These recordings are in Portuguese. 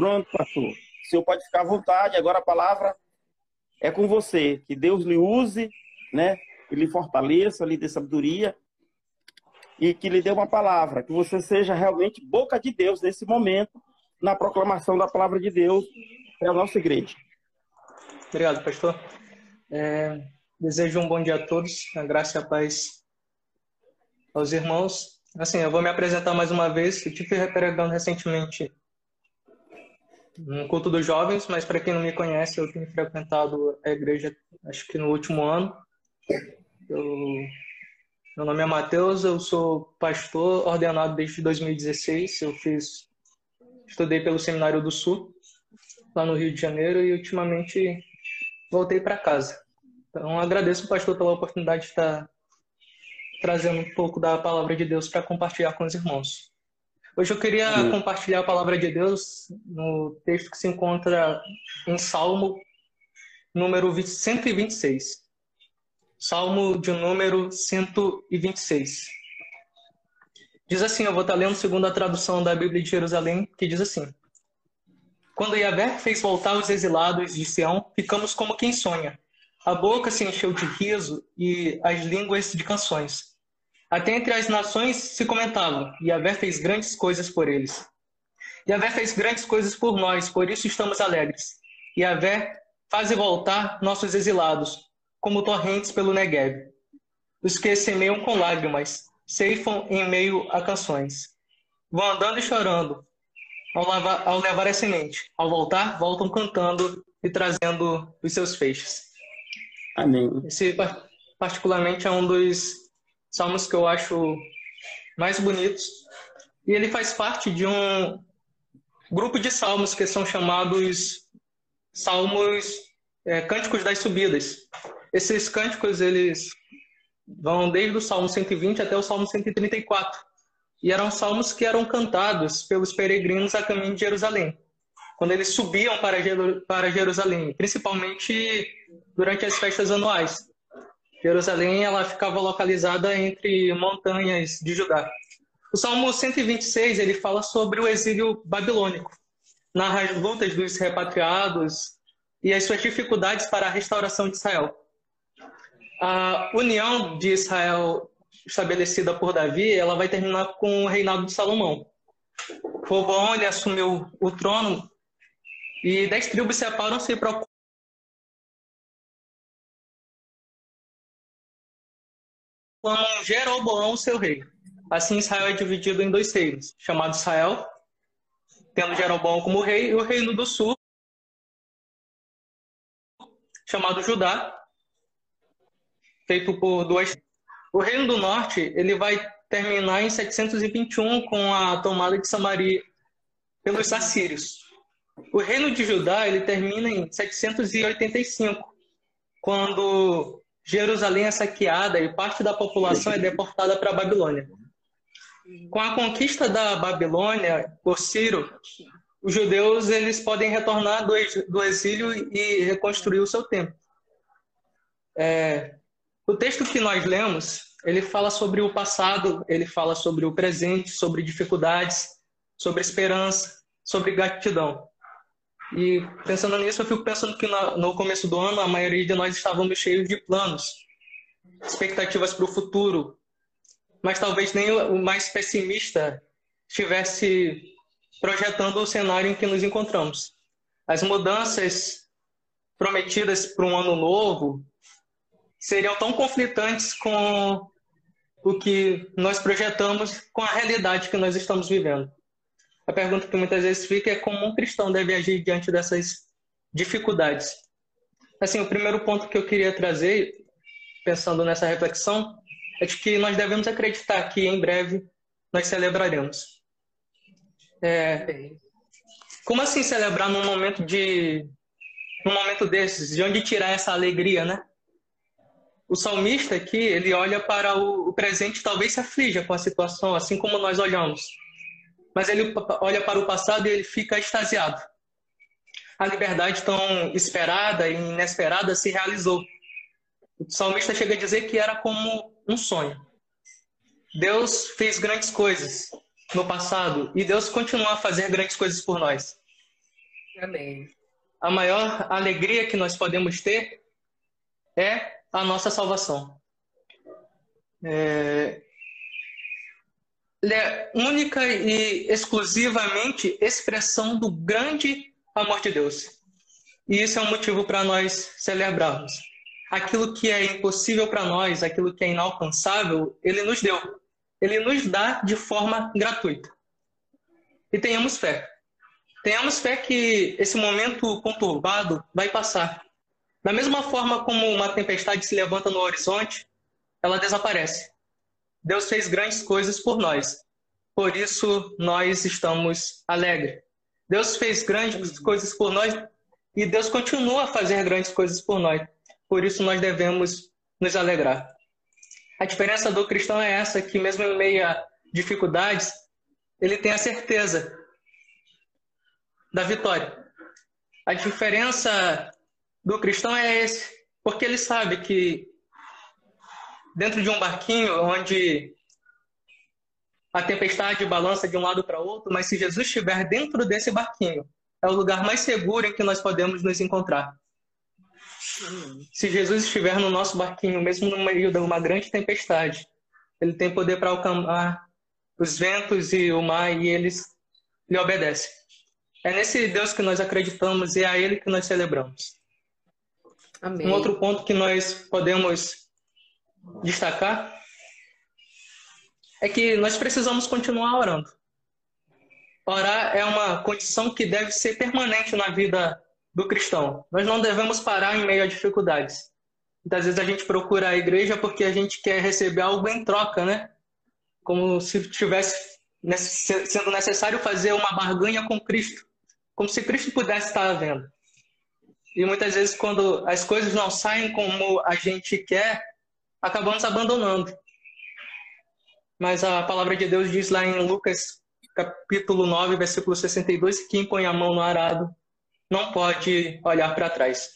Pronto, pastor. O senhor pode ficar à vontade. Agora a palavra é com você. Que Deus lhe use, né? Que lhe fortaleça, lhe dê sabedoria e que lhe dê uma palavra. Que você seja realmente boca de Deus nesse momento, na proclamação da palavra de Deus para a nossa igreja. Obrigado, pastor. É, desejo um bom dia a todos, a graça e a paz aos irmãos. Assim, eu vou me apresentar mais uma vez. Eu tive pregando recentemente no culto dos jovens, mas para quem não me conhece, eu tenho frequentado a igreja acho que no último ano. Eu, meu nome é Matheus, eu sou pastor ordenado desde 2016. Eu fiz estudei pelo Seminário do Sul, lá no Rio de Janeiro, e ultimamente voltei para casa. Então agradeço o pastor pela oportunidade de estar trazendo um pouco da palavra de Deus para compartilhar com os irmãos. Hoje eu queria compartilhar a palavra de Deus no texto que se encontra em Salmo número 126. Salmo de número 126. Diz assim, eu vou estar lendo segundo a tradução da Bíblia de Jerusalém, que diz assim: Quando Yahvé fez voltar os exilados de Sião, ficamos como quem sonha. A boca se encheu de riso e as línguas de canções. Até entre as nações se comentavam, Yahvé fez grandes coisas por eles. Yahvé fez grandes coisas por nós, por isso estamos alegres. Yahvé faz voltar nossos exilados, como torrentes pelo Negev. Os que semeiam com lágrimas, ceifam em meio a canções. Vão andando e chorando, ao, lavar, ao levar a semente. Ao voltar, voltam cantando e trazendo os seus feixes. Amém. Esse, particularmente, é um dos salmos que eu acho mais bonitos. E ele faz parte de um grupo de salmos que são chamados salmos é, cânticos das subidas. Esses cânticos eles vão desde o Salmo 120 até o Salmo 134. E eram salmos que eram cantados pelos peregrinos a caminho de Jerusalém, quando eles subiam para Jerusalém, principalmente durante as festas anuais. Jerusalém ela ficava localizada entre montanhas de Judá. O Salmo 126 ele fala sobre o exílio babilônico, narra as lutas dos repatriados e as suas dificuldades para a restauração de Israel. A união de Israel estabelecida por Davi, ela vai terminar com o reinado de Salomão. Roboão assumiu o trono e dez tribos separam-se para como Jeroboão, seu rei. Assim, Israel é dividido em dois reinos, chamado Israel, tendo Jeroboão como rei, e o reino do sul, chamado Judá, feito por duas. O reino do norte ele vai terminar em 721 com a tomada de Samaria pelos assírios. O reino de Judá ele termina em 785, quando Jerusalém é saqueada e parte da população é deportada para a Babilônia. Com a conquista da Babilônia por Ciro, os judeus eles podem retornar do exílio e reconstruir o seu templo. É, o texto que nós lemos, ele fala sobre o passado, ele fala sobre o presente, sobre dificuldades, sobre esperança, sobre gratidão. E pensando nisso, eu fico pensando que no começo do ano a maioria de nós estávamos cheios de planos, expectativas para o futuro, mas talvez nem o mais pessimista estivesse projetando o cenário em que nos encontramos. As mudanças prometidas para um ano novo seriam tão conflitantes com o que nós projetamos com a realidade que nós estamos vivendo. A pergunta que muitas vezes fica é como um cristão deve agir diante dessas dificuldades. Assim, o primeiro ponto que eu queria trazer, pensando nessa reflexão, é de que nós devemos acreditar que em breve nós celebraremos. É, como assim celebrar num momento de num momento desses, de onde tirar essa alegria, né? O salmista aqui, ele olha para o presente talvez se aflija com a situação, assim como nós olhamos mas ele olha para o passado e ele fica extasiado. A liberdade tão esperada e inesperada se realizou. O salmista chega a dizer que era como um sonho. Deus fez grandes coisas no passado e Deus continua a fazer grandes coisas por nós. Amém. A maior alegria que nós podemos ter é a nossa salvação. É... é única e exclusivamente expressão do grande amor de Deus. E isso é um motivo para nós celebrarmos. Aquilo que é impossível para nós, aquilo que é inalcançável, ele nos deu. Ele nos dá de forma gratuita. E tenhamos fé. Tenhamos fé que esse momento conturbado vai passar. Da mesma forma como uma tempestade se levanta no horizonte, ela desaparece. Deus fez grandes coisas por nós. Por isso nós estamos alegres. Deus fez grandes coisas por nós e Deus continua a fazer grandes coisas por nós. Por isso nós devemos nos alegrar. A diferença do cristão é essa, que mesmo em meio a dificuldades, ele tem a certeza da vitória. A diferença do cristão é esse, porque ele sabe que dentro de um barquinho onde a tempestade balança de um lado para outro, mas se Jesus estiver dentro desse barquinho, é o lugar mais seguro em que nós podemos nos encontrar. Se Jesus estiver no nosso barquinho, mesmo no meio de uma grande tempestade, ele tem poder para acalmar os ventos e o mar e eles lhe obedecem. É nesse Deus que nós acreditamos e é a Ele que nós celebramos. Amém. Um outro ponto que nós podemos destacar é que nós precisamos continuar orando. Orar é uma condição que deve ser permanente na vida do cristão. Nós não devemos parar em meio a dificuldades. Muitas vezes a gente procura a igreja porque a gente quer receber algo em troca, né? Como se tivesse sendo necessário fazer uma barganha com Cristo, como se Cristo pudesse estar vendo. E muitas vezes, quando as coisas não saem como a gente quer, acabamos abandonando. Mas a palavra de Deus diz lá em Lucas, capítulo 9, versículo 62, que quem põe a mão no arado não pode olhar para trás.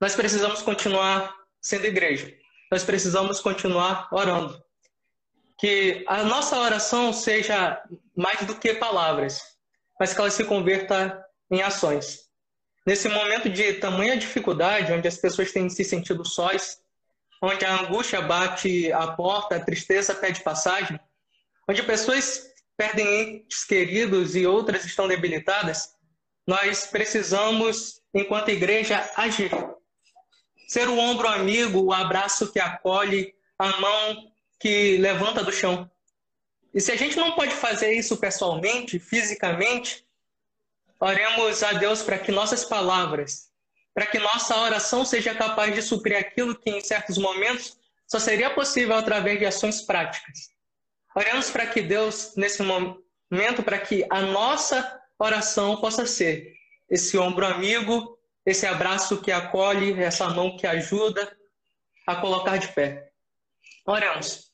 Nós precisamos continuar sendo igreja. Nós precisamos continuar orando. Que a nossa oração seja mais do que palavras, mas que ela se converta em ações. Nesse momento de tamanha dificuldade, onde as pessoas têm se sentido sós, onde a angústia bate a porta, a tristeza pede passagem, onde pessoas perdem entes queridos e outras estão debilitadas, nós precisamos, enquanto igreja, agir. Ser o ombro amigo, o abraço que acolhe, a mão que levanta do chão. E se a gente não pode fazer isso pessoalmente, fisicamente, oremos a Deus para que nossas palavras, para que nossa oração seja capaz de suprir aquilo que em certos momentos só seria possível através de ações práticas. Oremos para que Deus, nesse momento, para que a nossa oração possa ser esse ombro amigo, esse abraço que acolhe, essa mão que ajuda a colocar de pé. Oremos.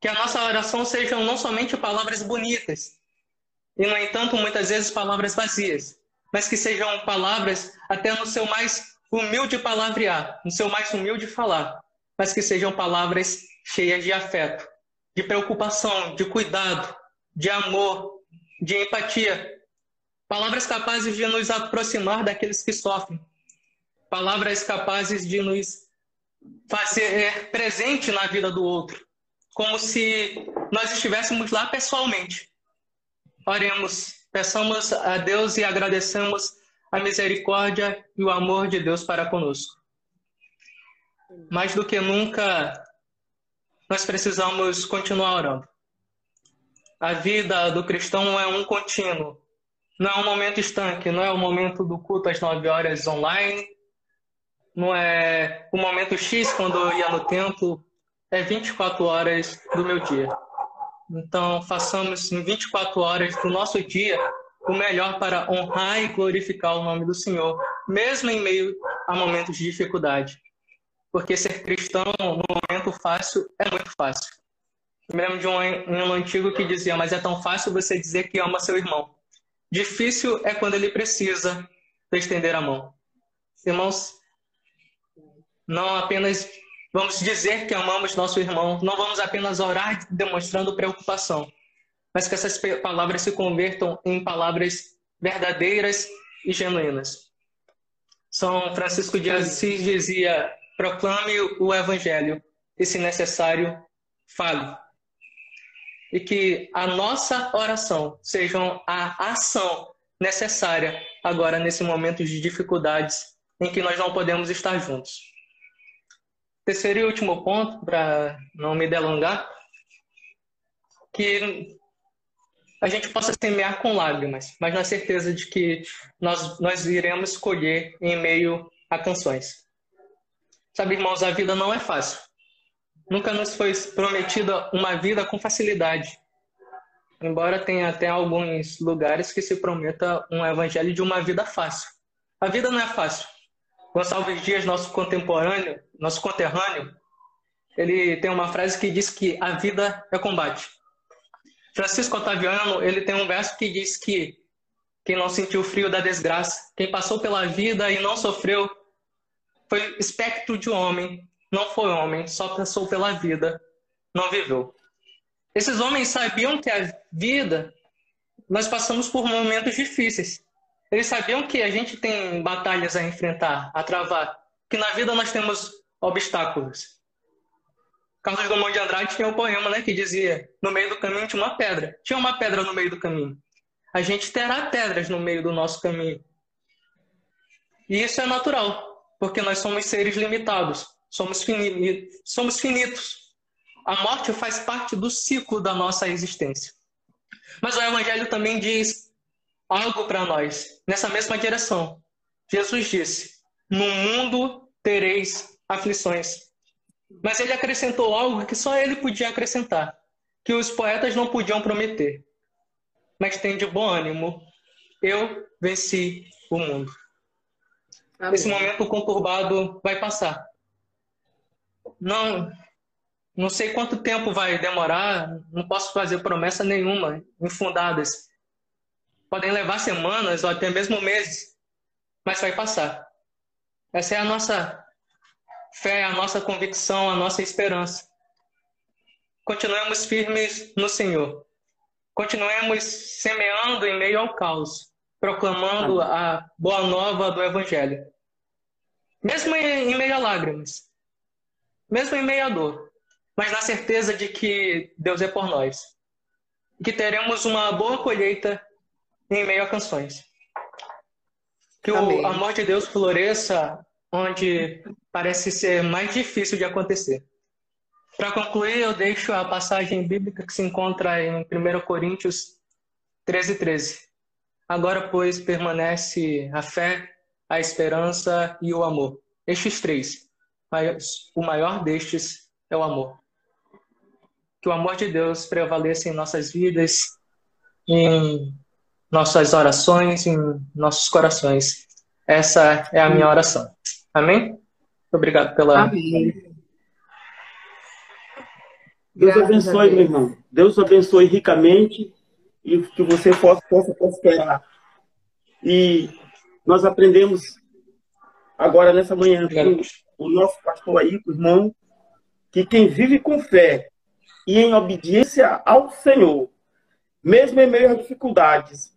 Que a nossa oração sejam não somente palavras bonitas, e, no entanto, muitas vezes palavras vazias, mas que sejam palavras até no seu mais humilde palavrear, no seu mais humilde falar, mas que sejam palavras cheias de afeto, de preocupação, de cuidado, de amor, de empatia, Palavras capazes de nos aproximar daqueles que sofrem. Palavras capazes de nos fazer presente na vida do outro. Como se nós estivéssemos lá pessoalmente. Oremos, peçamos a Deus e agradecemos a misericórdia e o amor de Deus para conosco. Mais do que nunca, nós precisamos continuar orando. A vida do cristão é um contínuo não é um momento estanque, não é o momento do culto às 9 horas online, não é o momento X quando eu ia no templo, é 24 horas do meu dia. Então, façamos em 24 horas do nosso dia o melhor para honrar e glorificar o nome do Senhor, mesmo em meio a momentos de dificuldade. Porque ser cristão no momento fácil é muito fácil. Eu lembro de um ano antigo que dizia: Mas é tão fácil você dizer que ama seu irmão. Difícil é quando ele precisa estender a mão. Irmãos, não apenas vamos dizer que amamos nosso irmão, não vamos apenas orar demonstrando preocupação, mas que essas palavras se convertam em palavras verdadeiras e genuínas. São Francisco de Assis dizia: proclame o evangelho e, se necessário, fale. E que a nossa oração seja a ação necessária agora nesse momento de dificuldades em que nós não podemos estar juntos. Terceiro e último ponto, para não me delongar, que a gente possa semear com lágrimas, mas na certeza de que nós, nós iremos colher em meio a canções. Sabe, irmãos, a vida não é fácil. Nunca nos foi prometida uma vida com facilidade. Embora tenha até alguns lugares que se prometa um evangelho de uma vida fácil. A vida não é fácil. Gonçalves Dias, nosso contemporâneo, nosso conterrâneo, ele tem uma frase que diz que a vida é combate. Francisco Otaviano, ele tem um verso que diz que quem não sentiu o frio da desgraça, quem passou pela vida e não sofreu, foi espectro de homem, não foi homem, só passou pela vida, não viveu. Esses homens sabiam que a vida, nós passamos por momentos difíceis. Eles sabiam que a gente tem batalhas a enfrentar, a travar, que na vida nós temos obstáculos. Carlos Drummond de Andrade tinha um poema né, que dizia: No meio do caminho tinha uma pedra. Tinha uma pedra no meio do caminho. A gente terá pedras no meio do nosso caminho. E isso é natural, porque nós somos seres limitados, somos, fini somos finitos. A morte faz parte do ciclo da nossa existência. Mas o Evangelho também diz algo para nós, nessa mesma direção. Jesus disse: No mundo tereis aflições. Mas ele acrescentou algo que só ele podia acrescentar, que os poetas não podiam prometer. Mas tem de bom ânimo. Eu venci o mundo. Amém. Esse momento conturbado vai passar. Não, não sei quanto tempo vai demorar, não posso fazer promessa nenhuma infundadas. Podem levar semanas ou até mesmo meses, mas vai passar. Essa é a nossa fé, a nossa convicção, a nossa esperança. Continuemos firmes no Senhor. Continuemos semeando em meio ao caos, proclamando a boa nova do Evangelho. Mesmo em meio a lágrimas, mesmo em meio a dor, mas na certeza de que Deus é por nós. Que teremos uma boa colheita em meio a canções. Que o amor de Deus floresça onde parece ser mais difícil de acontecer. Para concluir, eu deixo a passagem bíblica que se encontra em 1 Coríntios 13, 13. Agora, pois, permanece a fé, a esperança e o amor. Estes três. Mas o maior destes é o amor. Que o amor de Deus prevaleça em nossas vidas, em nossas orações, em nossos corações. Essa é a minha oração. Amém? Obrigado pela. Amém. Deus abençoe, meu irmão. Deus abençoe ricamente e que você possa, possa prosperar. E nós aprendemos agora nessa manhã com o nosso pastor aí, o irmão, que quem vive com fé e em obediência ao Senhor, mesmo em meio às dificuldades,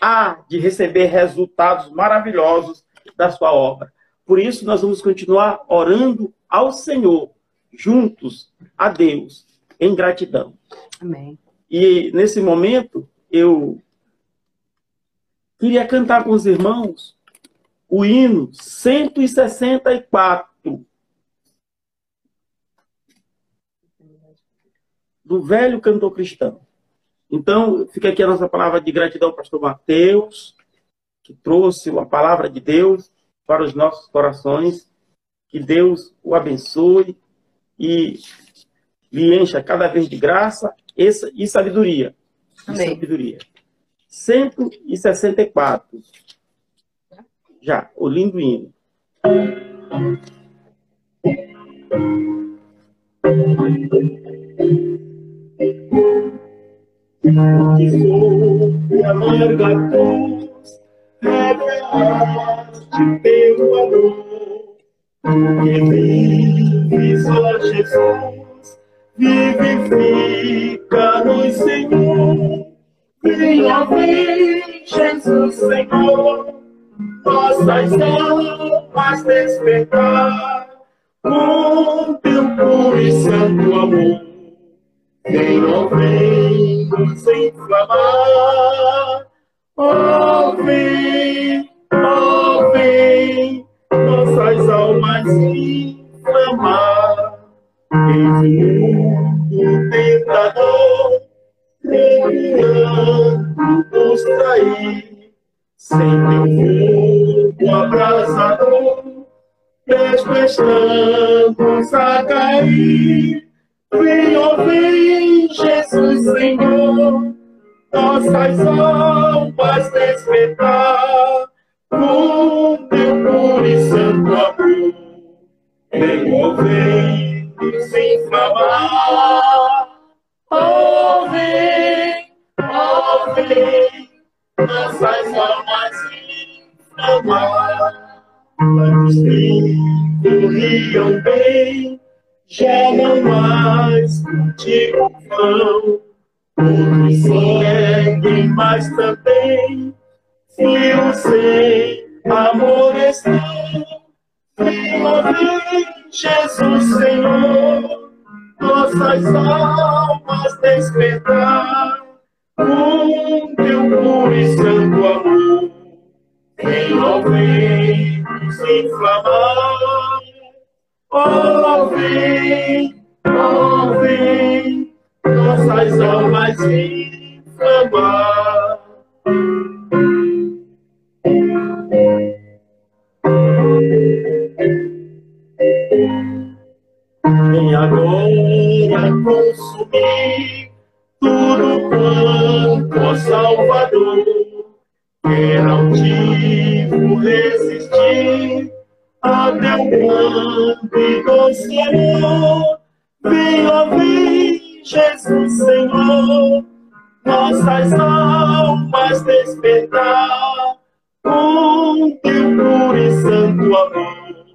há de receber resultados maravilhosos da sua obra. Por isso, nós vamos continuar orando ao Senhor, juntos a Deus, em gratidão. Amém. E nesse momento, eu queria cantar com os irmãos o hino 164 do velho cantor cristão. Então, fica aqui a nossa palavra de gratidão ao pastor Mateus, que trouxe a palavra de Deus para os nossos corações. Que Deus o abençoe e lhe encha cada vez de graça e sabedoria. Amém. E sabedoria. 164. Já, o lindo hino. Que sou amarga cruz, de teu amor. Que vive só Jesus, vivifica-nos, Senhor. Venha ver, Jesus, Senhor, nossas almas despertar com teu puro e santo amor. Ó, vem nos inflamar, ó, oh, vem, ó, oh, vem, nossas almas inflamar. Em mundo tentador, tentando nos trair, sem teu fogo abrasador, despertando a cair. Vem, ó, nossas almas despertar com teu puro e santo amor. Ó, vem, nos inflamar. Ó, vem, nossas almas inflamar. Mas que corriam bem já não mais contigo vão. Outros seguem, mas também frio sem amor estão. Vem, Jesus Senhor, nossas almas despertar com teu puro e santo amor. Filho, vem, se inflamar Oh, vem, oh, vem, nossas almas inflamar. Vem agora consumir tudo quanto, Salvador, quer altivo resistir até o do Senhor. Vem, ó, vem, Jesus Senhor, nossas almas despertar com teu puro e santo amor.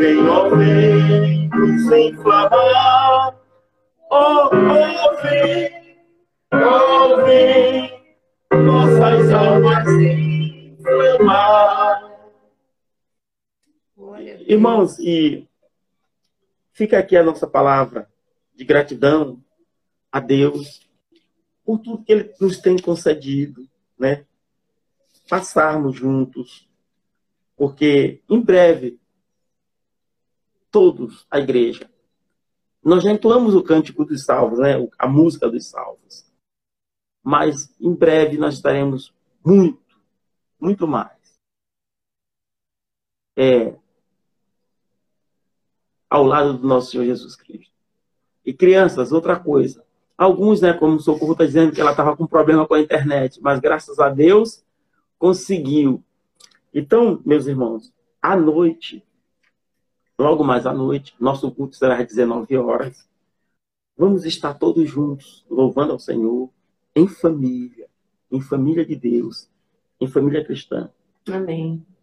Vem, ó, vem, nos inflamar. Ó, ó, vem, ó, vem, nossas almas inflamar. Irmãos, e fica aqui a nossa palavra de gratidão a Deus por tudo que Ele nos tem concedido, né? Passarmos juntos, porque em breve todos a igreja nós já entoamos o cântico dos salvos, né? A música dos salvos. Mas em breve nós estaremos muito, muito mais. É, ao lado do nosso Senhor Jesus Cristo. E crianças, outra coisa. Alguns, né, como o Socorro está dizendo que ela estava com problema com a internet, mas graças a Deus conseguiu. Então, meus irmãos, à noite, logo mais à noite, nosso culto será às 19 horas. Vamos estar todos juntos, louvando ao Senhor, em família, em família de Deus, em família cristã. Amém.